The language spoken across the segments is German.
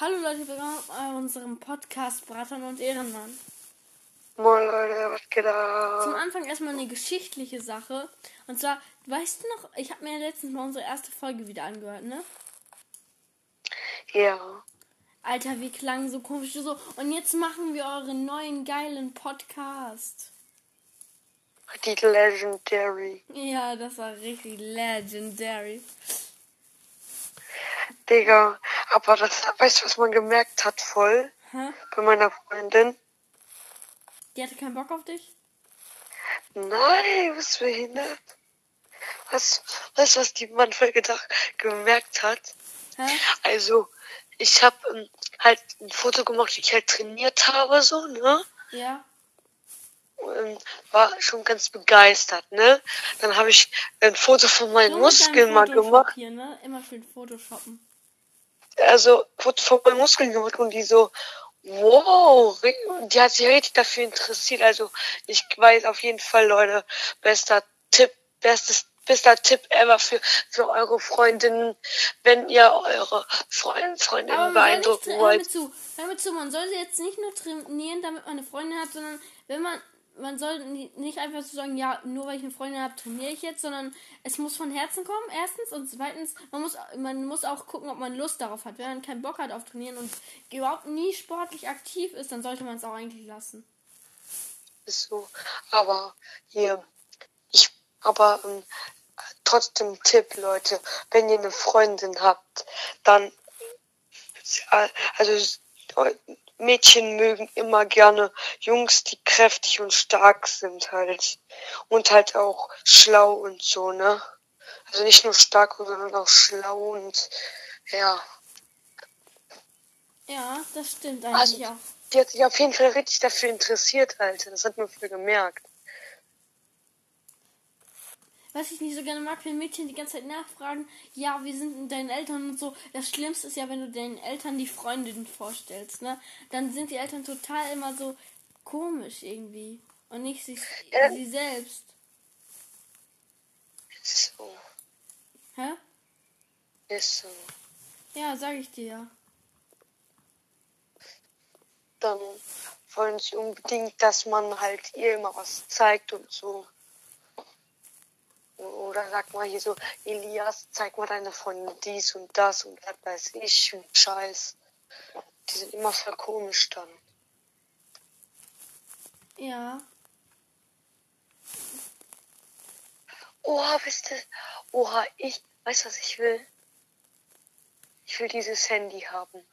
Hallo Leute, willkommen bei unserem Podcast Brattern und Ehrenmann. Moin Leute, was geht ab? Zum Anfang erstmal eine geschichtliche Sache. Und zwar, weißt du noch, ich habe mir letztens mal unsere erste Folge wieder angehört, ne? Ja. Alter, wir klangen so komisch so. Und jetzt machen wir euren neuen geilen Podcast. Die Legendary. Ja, das war richtig legendary. Digga, aber das, weißt du, was man gemerkt hat voll? Hä? Bei meiner Freundin? Die hatte keinen Bock auf dich? Nein, was behindert? Was, weißt du, was die Mann voll gedacht, gemerkt hat? Hä? Also, ich habe ähm, halt ein Foto gemacht, wie ich halt trainiert habe, so, ne? Ja. Und war schon ganz begeistert, ne? Dann habe ich ein Foto von meinen Muskeln mal gemacht. Hier, ne? Immer schön Photoshoppen. Also Foto von meinen Muskeln gemacht und die so, wow, die hat sich richtig dafür interessiert. Also ich weiß auf jeden Fall, Leute, bester Tipp, bestes, bester Tipp ever für, für eure Freundinnen, wenn ihr eure Freund, Freundinnen Aber soll beeindrucken tra- hör wollt. mir zu, hör mir zu, man sollte jetzt nicht nur trainieren, damit man eine Freundin hat, sondern wenn man, man soll ni- nicht einfach so sagen, ja, nur weil ich eine Freundin habe, trainiere ich jetzt, sondern es muss von Herzen kommen, erstens, und zweitens, man muss, man muss auch gucken, ob man Lust darauf hat. Wenn man keinen Bock hat auf Trainieren und überhaupt nie sportlich aktiv ist, dann sollte man es auch eigentlich lassen. Ist so. Aber hier, ich, aber ähm, trotzdem Tipp, Leute, wenn ihr eine Freundin habt, dann, äh, also Mädchen mögen immer gerne Jungs, die kräftig und stark sind halt. Und halt auch schlau und so, ne? Also nicht nur stark, sondern auch schlau und ja. Ja, das stimmt Also, eigentlich auch. die hat sich auf jeden Fall richtig dafür interessiert, Alter. Das hat man voll gemerkt. Was ich nicht so gerne mag, wenn Mädchen die ganze Zeit nachfragen, ja, wie sind denn deine Eltern und so. Das Schlimmste ist ja, wenn du deinen Eltern die Freundin vorstellst, ne? Dann sind die Eltern total immer so komisch irgendwie. Und nicht sich, Ja. sie selbst. Ist so. Hä? Ist so. Ja, sag ich dir ja. dann wollen sie unbedingt, dass man halt ihr immer was zeigt und so. Oder sag mal hier so, Elias, zeig mal deine Freundin dies und das und was weiß ich und Scheiß. Die sind immer voll komisch dann. Ja. Oha, wisst ihr, oha, ich, weißt du, was ich will? Ich will dieses Handy haben.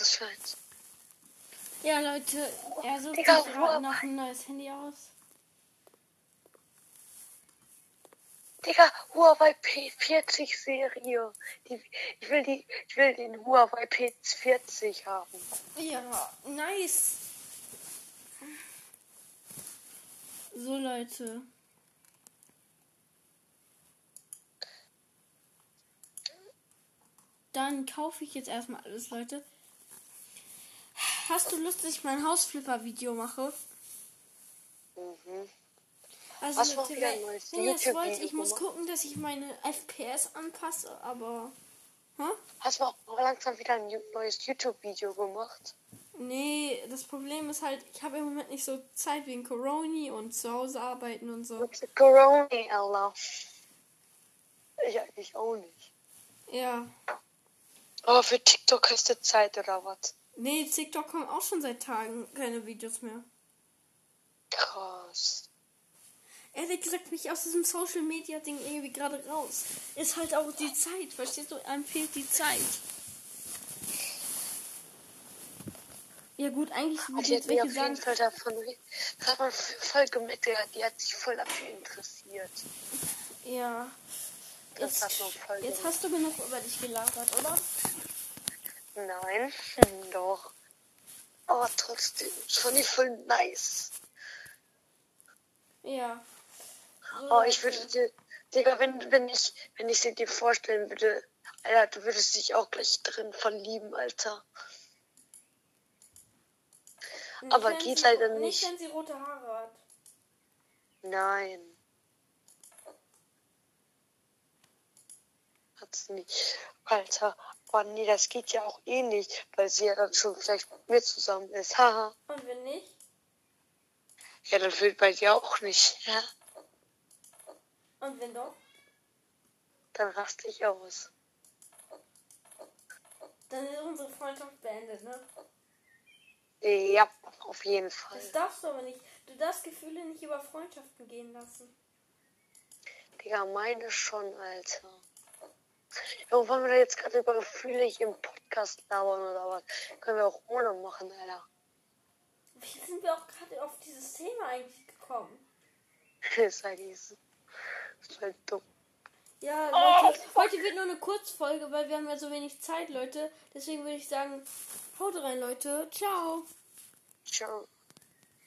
Ist das eins? Ja, Leute, er sucht sich Digga, gerade Huawei. noch ein neues Handy aus. Digga, Huawei P40 Serie. Die, ich will die, ich will den Huawei P40 haben. Ja, nice. So, Leute. Dann kaufe ich jetzt erstmal alles, Leute. Hast du Lust, dass ich mein Hausflipper-Video mache? Mhm. Also, wenn, neues wenn ihr das wollt, YouTube-Video ich muss gucken, dass ich meine FPS anpasse, aber. Hä? Hast du auch langsam wieder ein neues YouTube-Video gemacht? Nee, das Problem ist halt, ich habe im Moment nicht so Zeit wegen Corona und zu Hause arbeiten und so. Mit Corona, Allah. Ich eigentlich auch nicht. Ja. Aber für TikTok hast du Zeit oder was? Nee, TikTok kommen auch schon seit Tagen keine Videos mehr. Krass. Ehrlich gesagt bin ich aus diesem Social Media Ding irgendwie gerade raus. Ist halt auch die Zeit, verstehst du? Einem fehlt die Zeit. Ja gut, eigentlich würde ich jetzt mich welche auf jeden Fall davon, hat man voll gemerkt, die hat- sich voll dafür interessiert. ja. Das Jetzt, hat man voll jetzt hast du genug über dich gelabert, oder? Nein, hm, doch. Aber trotzdem, das fand ich voll nice. Ja. Oh, ich würde dir, Digga, wenn, wenn ich, wenn ich sie dir vorstellen würde, Alter, du würdest dich auch gleich drin verlieben, Alter. Aber geht leider Nicht, nicht. wenn sie rote Haare hat. Nein. Hat's nicht. Alter, aber nee, das geht ja auch eh nicht, weil sie ja dann schon vielleicht mit mir zusammen ist. Haha. Und wenn nicht? Ja, dann wird bei dir auch nicht. Ja, Und wenn doch? dann raste ich aus. Dann ist unsere Freundschaft beendet, ne? Ja, auf jeden Fall. Das darfst du aber nicht. Du darfst Gefühle nicht über Freundschaften gehen lassen. Digga, meine schon, Alter. Ja, wollen wir da jetzt gerade über Gefühle hier im Podcast labern oder was? Können wir auch ohne machen, Alter. Wie sind wir auch gerade auf dieses Thema eigentlich gekommen? ist halt. Ist halt dumm. Ja, Oh, Leute, heute wird nur eine Kurzfolge, weil wir haben ja so wenig Zeit, Leute. Deswegen würde ich sagen, haut rein, Leute. Ciao. Ciao.